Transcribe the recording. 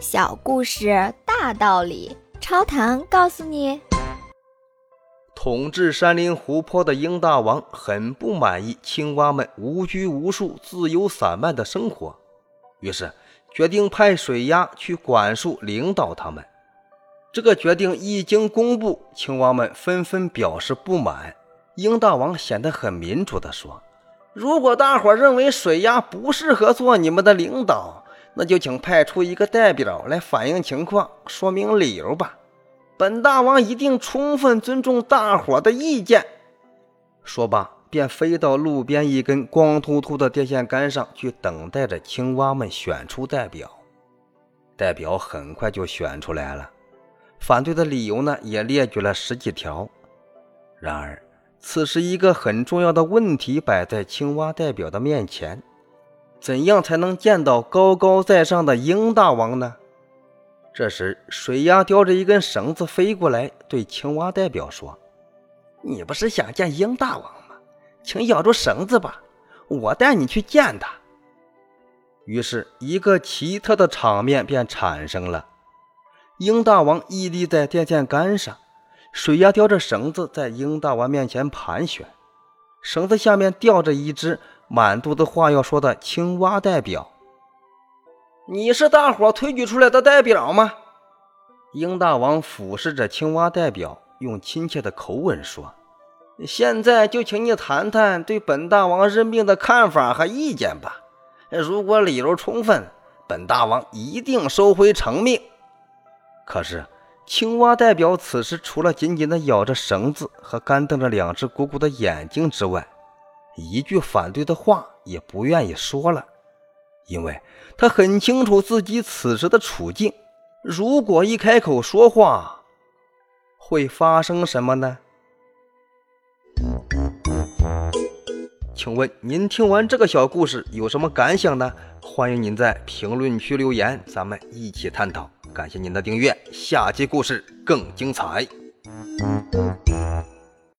小故事大道理，超糖告诉你：统治山林湖泊的鹰大王很不满意青蛙们无拘无束、自由散漫的生活，于是决定派水鸭去管束、领导他们。这个决定一经公布，青蛙们纷纷表示不满。鹰大王显得很民主地说：“如果大伙认为水鸭不适合做你们的领导，那就请派出一个代表来反映情况，说明理由吧。本大王一定充分尊重大伙的意见。”说罢，便飞到路边一根光秃秃的电线杆上去，等待着青蛙们选出代表。代表很快就选出来了。反对的理由呢，也列举了十几条。然而，此时一个很重要的问题摆在青蛙代表的面前：怎样才能见到高高在上的鹰大王呢？这时，水鸭叼着一根绳子飞过来，对青蛙代表说：“你不是想见鹰大王吗？请咬住绳子吧，我带你去见他。”于是，一个奇特的场面便产生了。鹰大王屹立在电线杆上，水鸭叼着绳子在鹰大王面前盘旋，绳子下面吊着一只满肚子话要说的青蛙代表。你是大伙推举出来的代表吗？鹰大王俯视着青蛙代表，用亲切的口吻说：“现在就请你谈谈对本大王任命的看法和意见吧。如果理由充分，本大王一定收回成命。”可是，青蛙代表此时除了紧紧地咬着绳子和干瞪着两只鼓鼓的眼睛之外，一句反对的话也不愿意说了，因为他很清楚自己此时的处境。如果一开口说话，会发生什么呢？请问您听完这个小故事有什么感想呢？欢迎您在评论区留言，咱们一起探讨。感谢您的订阅，下期故事更精彩。